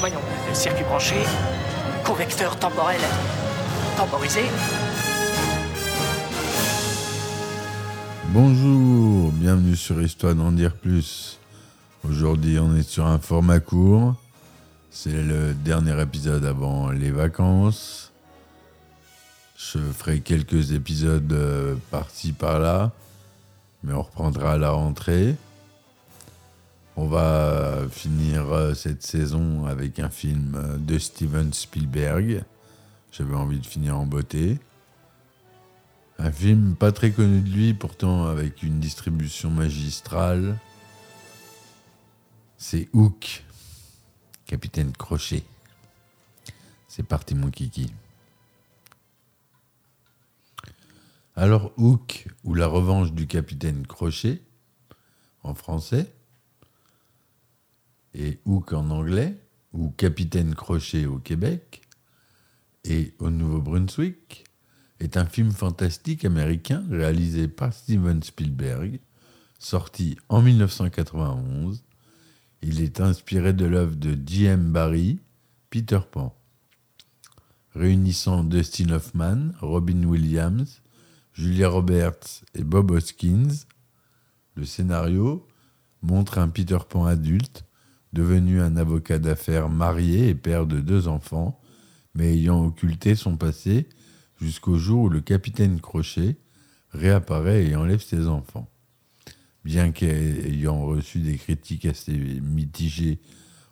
Voyons, circuit branché, convecteur temporel temporisé. Bonjour, bienvenue sur Histoire d'en dire plus. Aujourd'hui, on est sur un format court. C'est le dernier épisode avant les vacances. Je ferai quelques épisodes euh, par-ci par-là, mais on reprendra à la rentrée. On va finir euh, cette saison avec un film de Steven Spielberg. J'avais envie de finir en beauté. Un film pas très connu de lui, pourtant avec une distribution magistrale. C'est Hook, Capitaine Crochet. C'est parti mon kiki. Alors Hook, ou La revanche du Capitaine Crochet, en français, et Hook en anglais, ou Capitaine Crochet au Québec, et au Nouveau-Brunswick, est un film fantastique américain réalisé par Steven Spielberg, sorti en 1991. Il est inspiré de l'œuvre de J.M. Barrie, Peter Pan, réunissant Dustin Hoffman, Robin Williams, Julia Roberts et Bob Hoskins. Le scénario montre un Peter Pan adulte, devenu un avocat d'affaires marié et père de deux enfants, mais ayant occulté son passé jusqu'au jour où le capitaine Crochet réapparaît et enlève ses enfants. Bien qu'ayant reçu des critiques assez mitigées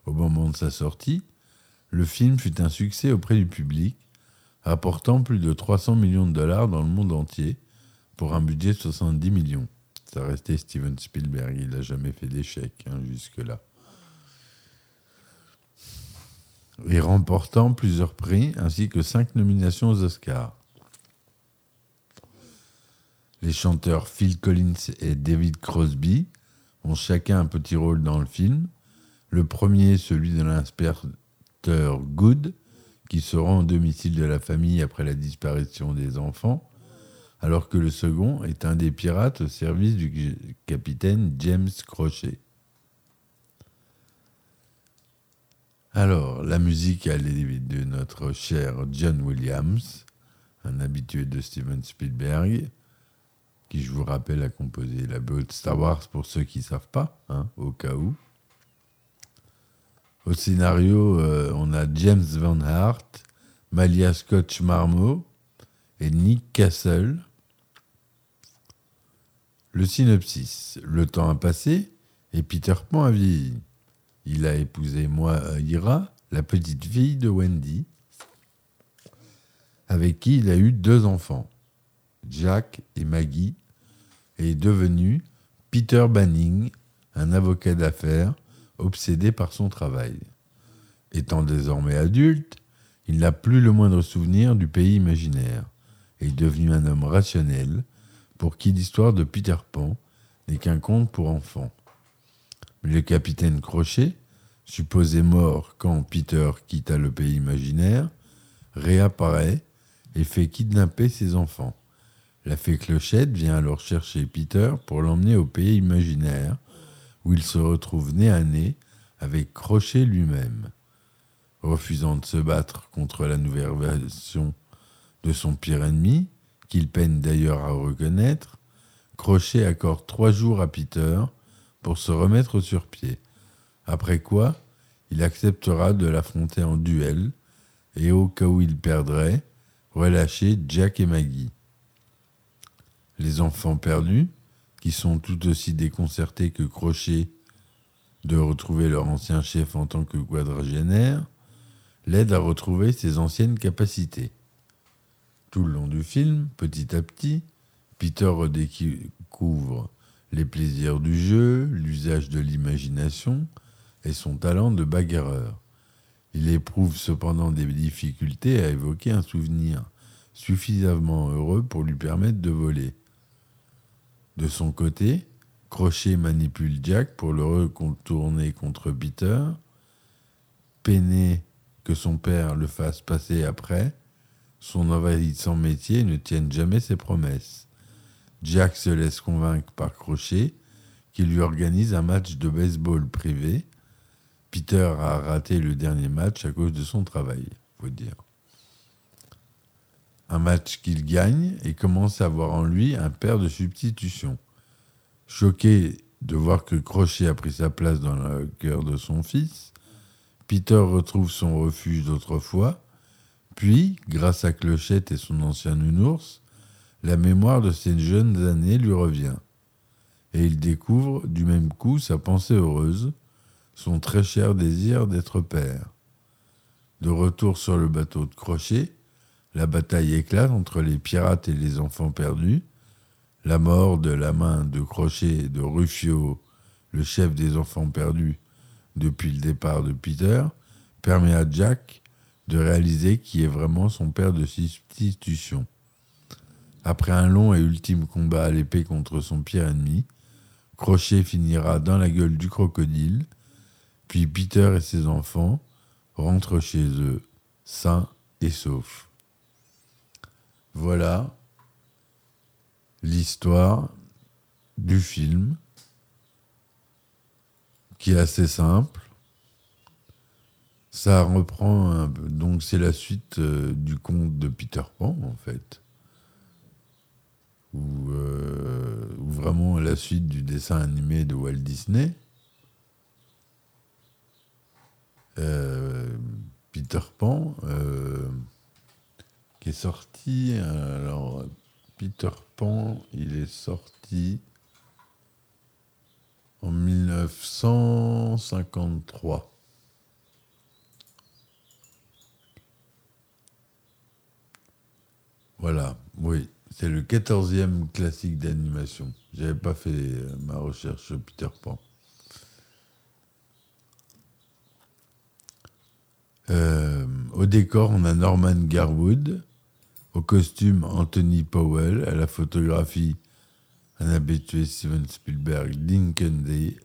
au moment de sa sortie, le film fut un succès auprès du public, rapportant plus de 300 millions de dollars dans le monde entier pour un budget de 70 millions. Ça restait Steven Spielberg, il n'a jamais fait d'échec hein, jusque-là. Et remportant plusieurs prix ainsi que cinq nominations aux Oscars. Les chanteurs Phil Collins et David Crosby ont chacun un petit rôle dans le film. Le premier, celui de l'inspecteur Good, qui se rend au domicile de la famille après la disparition des enfants, alors que le second est un des pirates au service du capitaine James Crochet. Alors, la musique, elle est de notre cher John Williams, un habitué de Steven Spielberg, qui, je vous rappelle, a composé la BO Star Wars pour ceux qui ne savent pas, hein, au cas où. Au scénario, euh, on a James Van Hart, Malia Scotch Marmot et Nick Castle. Le synopsis. Le temps a passé et Peter Pan a vieilli. Il a épousé Moira, la petite fille de Wendy, avec qui il a eu deux enfants, Jack et Maggie, et est devenu Peter Banning, un avocat d'affaires obsédé par son travail. Étant désormais adulte, il n'a plus le moindre souvenir du pays imaginaire et est devenu un homme rationnel pour qui l'histoire de Peter Pan n'est qu'un conte pour enfants. Mais le capitaine Crochet, supposé mort quand Peter quitta le pays imaginaire, réapparaît et fait kidnapper ses enfants. La fée Clochette vient alors chercher Peter pour l'emmener au pays imaginaire, où il se retrouve nez à nez avec Crochet lui-même. Refusant de se battre contre la nouvelle version de son pire ennemi, qu'il peine d'ailleurs à reconnaître, Crochet accorde trois jours à Peter pour se remettre sur pied. Après quoi, il acceptera de l'affronter en duel et au cas où il perdrait, relâcher Jack et Maggie. Les enfants perdus, qui sont tout aussi déconcertés que Crochet de retrouver leur ancien chef en tant que quadragénaire, l'aident à retrouver ses anciennes capacités. Tout le long du film, petit à petit, Peter redécouvre les plaisirs du jeu, l'usage de l'imagination et son talent de bagarreur. Il éprouve cependant des difficultés à évoquer un souvenir suffisamment heureux pour lui permettre de voler. De son côté, Crochet manipule Jack pour le recontourner contre Peter, peiné que son père le fasse passer après, son envahissant métier ne tienne jamais ses promesses. Jack se laisse convaincre par Crochet, qui lui organise un match de baseball privé. Peter a raté le dernier match à cause de son travail, faut dire. Un match qu'il gagne et commence à voir en lui un père de substitution. Choqué de voir que Crochet a pris sa place dans le cœur de son fils, Peter retrouve son refuge d'autrefois, puis, grâce à Clochette et son ancien nounours, la mémoire de ses jeunes années lui revient. Et il découvre du même coup sa pensée heureuse, son très cher désir d'être père. De retour sur le bateau de Crochet, la bataille éclate entre les pirates et les enfants perdus, la mort de la main de Crochet de Rufio, le chef des enfants perdus depuis le départ de Peter, permet à Jack de réaliser qui est vraiment son père de substitution. Après un long et ultime combat à l'épée contre son pire ennemi, Crochet finira dans la gueule du crocodile, puis Peter et ses enfants rentrent chez eux, sains et saufs. Voilà l'histoire du film, qui est assez simple. Ça reprend un peu, donc c'est la suite euh, du conte de Peter Pan en fait, ou, euh, ou vraiment la suite du dessin animé de Walt Disney. Euh, Peter Pan, sorti. Alors, Peter Pan, il est sorti en 1953. Voilà, oui, c'est le quatorzième classique d'animation. J'avais pas fait euh, ma recherche sur Peter Pan. Euh, au décor, on a Norman Garwood. Au costume, Anthony Powell. À la photographie, un habitué Steven Spielberg, Lincoln Day.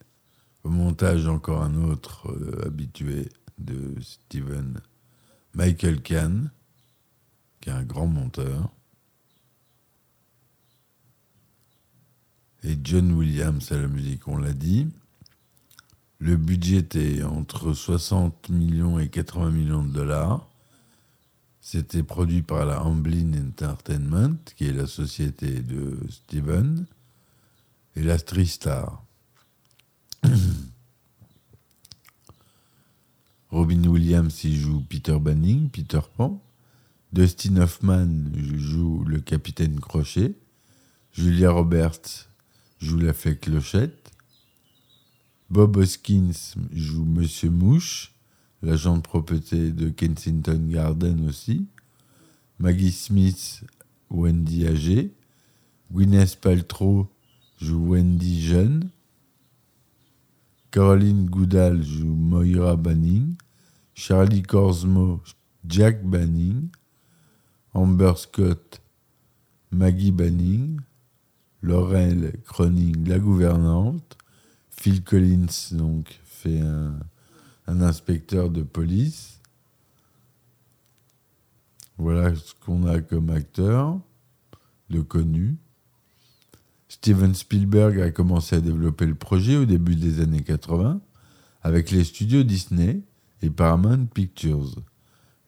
Au montage, encore un autre euh, habitué de Steven, Michael Kahn, qui est un grand monteur. Et John Williams à la musique, on l'a dit. Le budget était entre 60 millions et 80 millions de dollars. C'était produit par la Amblin Entertainment, qui est la société de Steven, et la Tristar. Robin Williams y joue Peter Banning, Peter Pan. Dustin Hoffman joue le capitaine Crochet. Julia Roberts joue la fée Clochette. Bob Hoskins joue Monsieur Mouche, l'agent de propreté de Kensington Garden aussi. Maggie Smith, Wendy âgée. Gwyneth Paltrow joue Wendy jeune. Caroline Goodall joue Moira Banning. Charlie Corsmo, Jack Banning. Amber Scott, Maggie Banning. Laurel Croning, la gouvernante. Phil Collins donc fait un, un inspecteur de police. Voilà ce qu'on a comme acteur de connu. Steven Spielberg a commencé à développer le projet au début des années 80 avec les studios Disney et Paramount Pictures.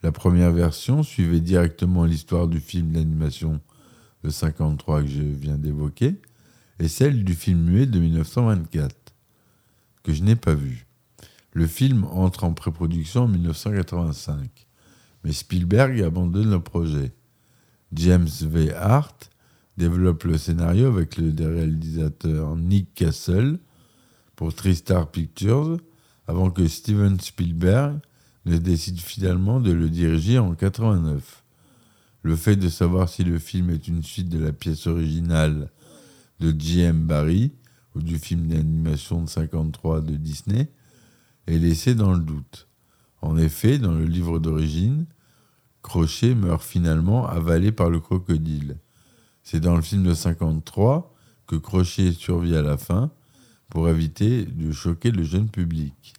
La première version suivait directement l'histoire du film d'animation de 53 que je viens d'évoquer et celle du film muet de 1924 que je n'ai pas vu. Le film entre en pré-production en 1985, mais Spielberg abandonne le projet. James V. Hart développe le scénario avec le réalisateur Nick Castle pour TriStar Pictures avant que Steven Spielberg ne décide finalement de le diriger en 89. le fait de savoir si le film est une suite de la pièce originale de J.M. Barrie ou du film d'animation de 53 de Disney est laissé dans le doute. En effet, dans le livre d'origine, Crochet meurt finalement avalé par le crocodile. C'est dans le film de 53 que Crochet survit à la fin pour éviter de choquer le jeune public.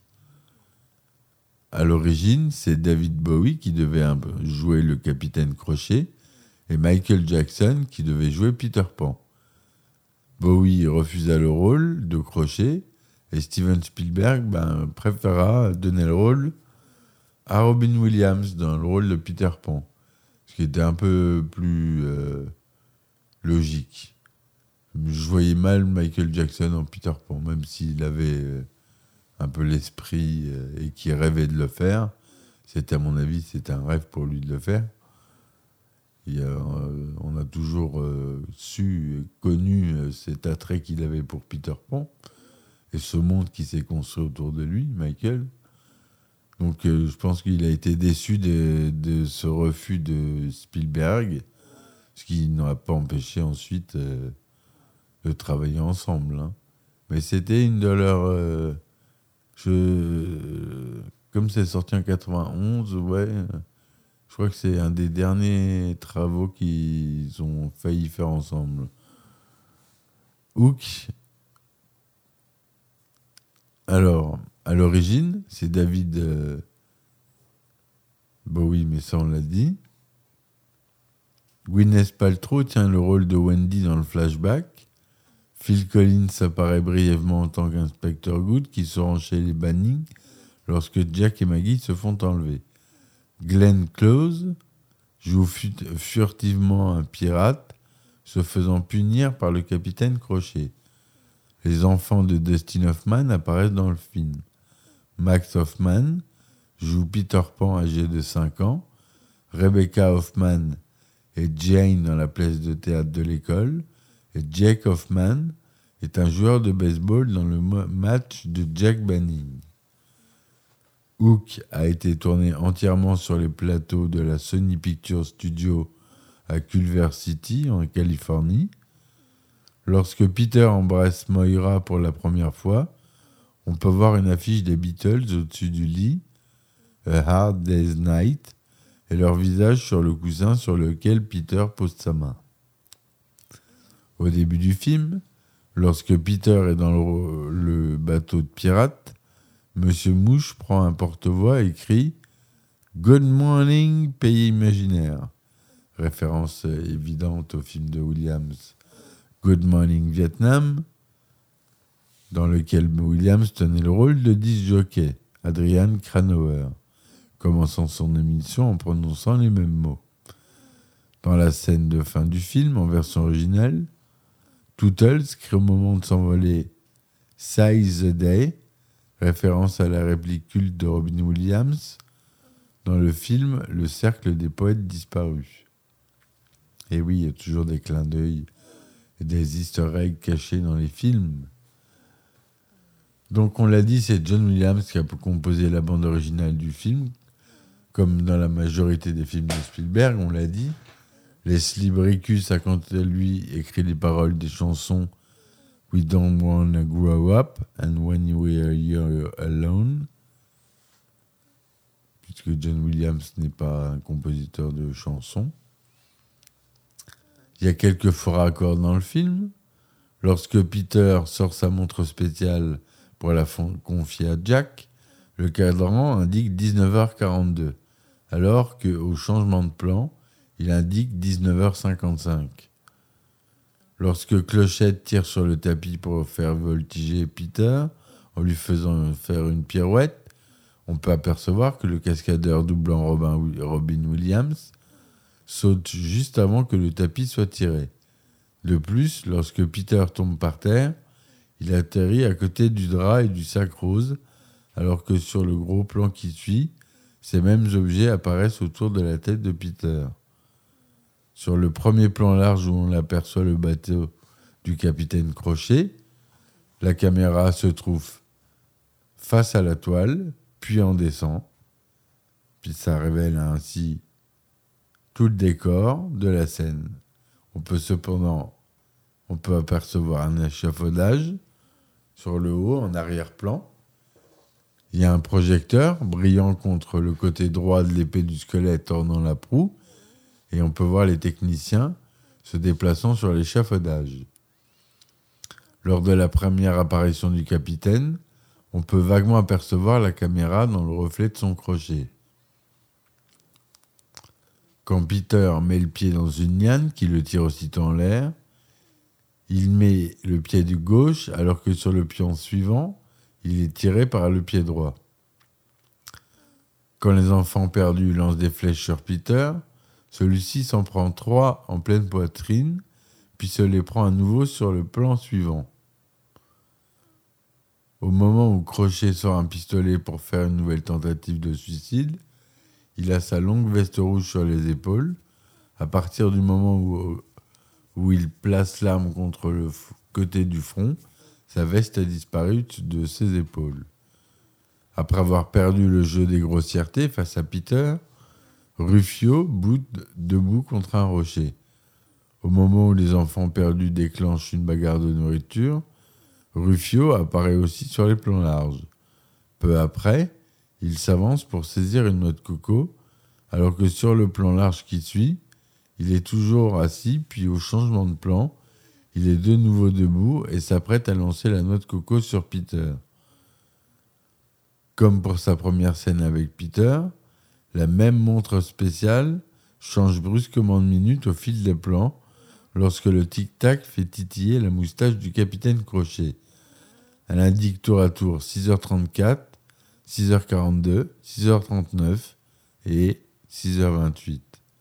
À l'origine, c'est David Bowie qui devait jouer le capitaine Crochet et Michael Jackson qui devait jouer Peter Pan. Bowie refusa le rôle de Crochet et Steven Spielberg ben, préféra donner le rôle à Robin Williams dans le rôle de Peter Pan, ce qui était un peu plus euh, logique. Je voyais mal Michael Jackson en Peter Pan, même s'il avait euh, un peu l'esprit euh, et qui rêvait de le faire. C'était à mon avis, c'était un rêve pour lui de le faire. On a toujours su et connu cet attrait qu'il avait pour Peter Pan et ce monde qui s'est construit autour de lui, Michael. Donc je pense qu'il a été déçu de, ce refus de Spielberg, ce qui n'a pas empêché ensuite de travailler ensemble. Hein. Mais c'était une de leurs je, comme c'est sorti en 91, ouais, je crois que c'est un des derniers travaux qu'ils ont failli faire ensemble. Hook. Alors, à l'origine, c'est David euh, Bowie, mais ça on l'a dit. Gwyneth Paltrow tient le rôle de Wendy dans le flashback. Phil Collins apparaît brièvement en tant qu'inspecteur Good qui se rend chez les Banning lorsque Jack et Maggie se font enlever. Glenn Close joue furtivement un pirate se faisant punir par le capitaine Crochet. Les enfants de Dustin Hoffman apparaissent dans le film. Max Hoffman joue Peter Pan âgé de 5 ans. Rebecca Hoffman est Jane dans la pièce de théâtre de l'école. Jack Hoffman est un joueur de baseball dans le match de Jack Banning. Hook a été tourné entièrement sur les plateaux de la Sony Pictures Studio à Culver City, en Californie. Lorsque Peter embrasse Moira pour la première fois, on peut voir une affiche des Beatles au-dessus du lit, A Hard Day's Night, et leur visage sur le coussin sur lequel Peter pose sa main. Au début du film, lorsque Peter est dans le, bateau de pirates, Monsieur Mouche prend un porte-voix et crie Good morning, pays imaginaire. Référence évidente au film de Williams Good Morning Vietnam, dans lequel Williams tenait le rôle de disc jockey, Adrian Cranauer, commençant son émission en prononçant les mêmes mots. Dans la scène de fin du film, en version originale, Tootles crie au moment de s'envoler Size the Day, référence à la réplique de Robin Williams dans le film Le cercle des poètes disparus. Et oui, il y a toujours des clins d'œil des easter eggs cachés dans les films. Donc on l'a dit, c'est John Williams qui a composé la bande originale du film, comme dans la majorité des films de Spielberg, on l'a dit. Leslie Bricus a quant à lui écrit les paroles des chansons We Don't Wanna Grow Up and When We Are Here Alone, puisque John Williams n'est pas un compositeur de chansons. Il y a quelques faux raccords dans le film. Lorsque Peter sort sa montre spéciale pour la confier à Jack, le cadran indique 19h42, alors qu'au changement de plan, il indique 19h55. Lorsque Clochette tire sur le tapis pour faire voltiger Peter, en lui faisant faire une pirouette, on peut apercevoir que le cascadeur doublant Robin Williams saute juste avant que le tapis soit tiré? De plus, lorsque Peter tombe par terre, il atterrit à côté du drap et du sac rose, alors que sur le gros plan qui suit, ces mêmes objets apparaissent autour de la tête de Peter. Sur le premier plan large où on aperçoit le bateau du capitaine Crochet, la caméra se trouve face à la toile, puis en descend. Puis ça révèle ainsi tout le décor de la scène. On peut cependant on peut apercevoir un échafaudage sur le haut en arrière-plan. Il y a un projecteur brillant contre le côté droit de l'épée du squelette ornant la proue et on peut voir les techniciens se déplaçant sur l'échafaudage. Lors de la première apparition du capitaine, on peut vaguement apercevoir la caméra dans le reflet de son crochet. Quand Peter met le pied dans une liane qui le tire aussitôt en l'air, il met le pied du gauche alors que sur le pion suivant, il est tiré par le pied droit. Quand les enfants perdus lancent des flèches sur Peter, celui-ci s'en prend trois en pleine poitrine, puis se les prend à nouveau sur le plan suivant. Au moment où Crochet sort un pistolet pour faire une nouvelle tentative de suicide, il a sa longue veste rouge sur les épaules. À partir du moment où, où il place l'arme contre le côté du front, sa veste a disparu de ses épaules. Après avoir perdu le jeu des grossièretés face à Peter, Rufio boute debout contre un rocher. Au moment où les enfants perdus déclenchent une bagarre de nourriture, Rufio apparaît aussi sur les plans larges. Peu après, il s'avance pour saisir une noix de coco, alors que sur le plan large qui suit, il est toujours assis, puis au changement de plan, il est de nouveau debout et s'apprête à lancer la noix de coco sur Peter. Comme pour sa première scène avec Peter, la même montre spéciale change brusquement de minute au fil des plans lorsque le tic-tac fait titiller la moustache du capitaine Crochet. Elle indique tour à tour 6h34, 6h42, 6h39 et 6h28.